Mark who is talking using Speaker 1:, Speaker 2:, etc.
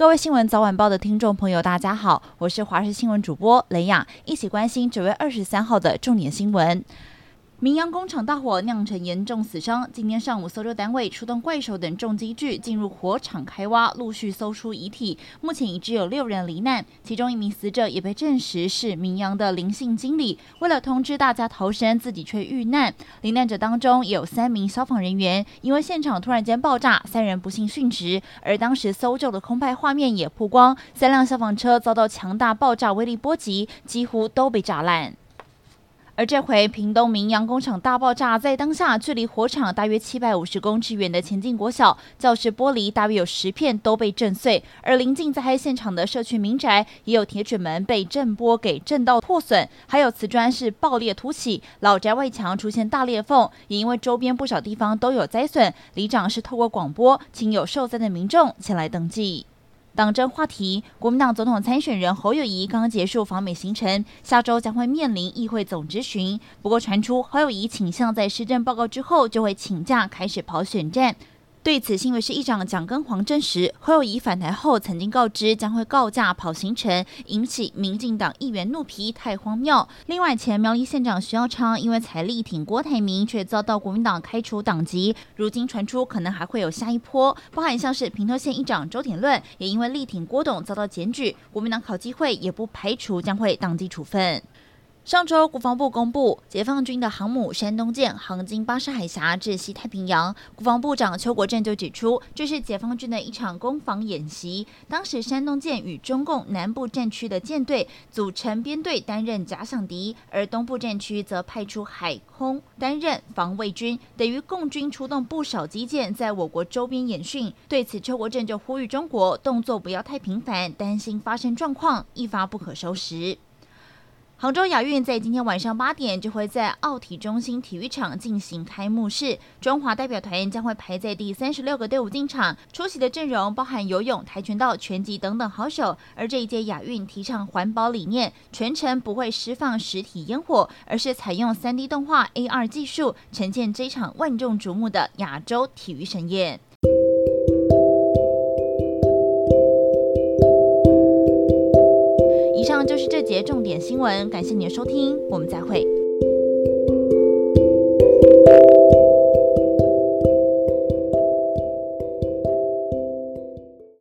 Speaker 1: 各位新闻早晚报的听众朋友，大家好，我是华视新闻主播雷雅，一起关心九月二十三号的重点新闻。明扬工厂大火酿成严重死伤。今天上午，搜救单位出动怪手等重机具进入火场开挖，陆续搜出遗体。目前已知有六人罹难，其中一名死者也被证实是明扬的林姓经理。为了通知大家逃生，自己却遇难。罹难者当中有三名消防人员，因为现场突然间爆炸，三人不幸殉职。而当时搜救的空拍画面也曝光，三辆消防车遭到强大爆炸威力波及，几乎都被炸烂。而这回屏东明扬工厂大爆炸，在当下距离火场大约七百五十公尺远的前进国小教室玻璃大约有十片都被震碎，而临近灾害现场的社区民宅也有铁卷门被震波给震到破损，还有瓷砖是爆裂凸起，老宅外墙出现大裂缝，也因为周边不少地方都有灾损，里长是透过广播请有受灾的民众前来登记。党政话题，国民党总统参选人侯友谊刚刚结束访美行程，下周将会面临议会总质询。不过传出侯友谊倾向在施政报告之后就会请假开始跑选战。对此，新北市议长蒋根煌证实，侯友宜返台后曾经告知将会告假跑行程，引起民进党议员怒批太荒谬。另外，前苗栗县长徐耀昌因为才力挺郭台铭，却遭到国民党开除党籍。如今传出可能还会有下一波，包含像是平头县议长周典论也因为力挺郭董遭到检举，国民党考纪会也不排除将会党纪处分。上周，国防部公布，解放军的航母山东舰航经巴士海峡至西太平洋。国防部长邱国正就指出，这是解放军的一场攻防演习。当时，山东舰与中共南部战区的舰队组成编队，担任假想敌；而东部战区则派出海空担任防卫军，等于共军出动不少机舰在我国周边演训。对此，邱国正就呼吁中国动作不要太频繁，担心发生状况一发不可收拾。杭州亚运在今天晚上八点就会在奥体中心体育场进行开幕式，中华代表团将会排在第三十六个队伍进场，出席的阵容包含游泳、跆拳道、拳击等等好手。而这一届亚运提倡环保理念，全程不会释放实体烟火，而是采用 3D 动画 AR 技术，呈现这场万众瞩目的亚洲体育盛宴。重点新闻，感谢你的收听，我们再会。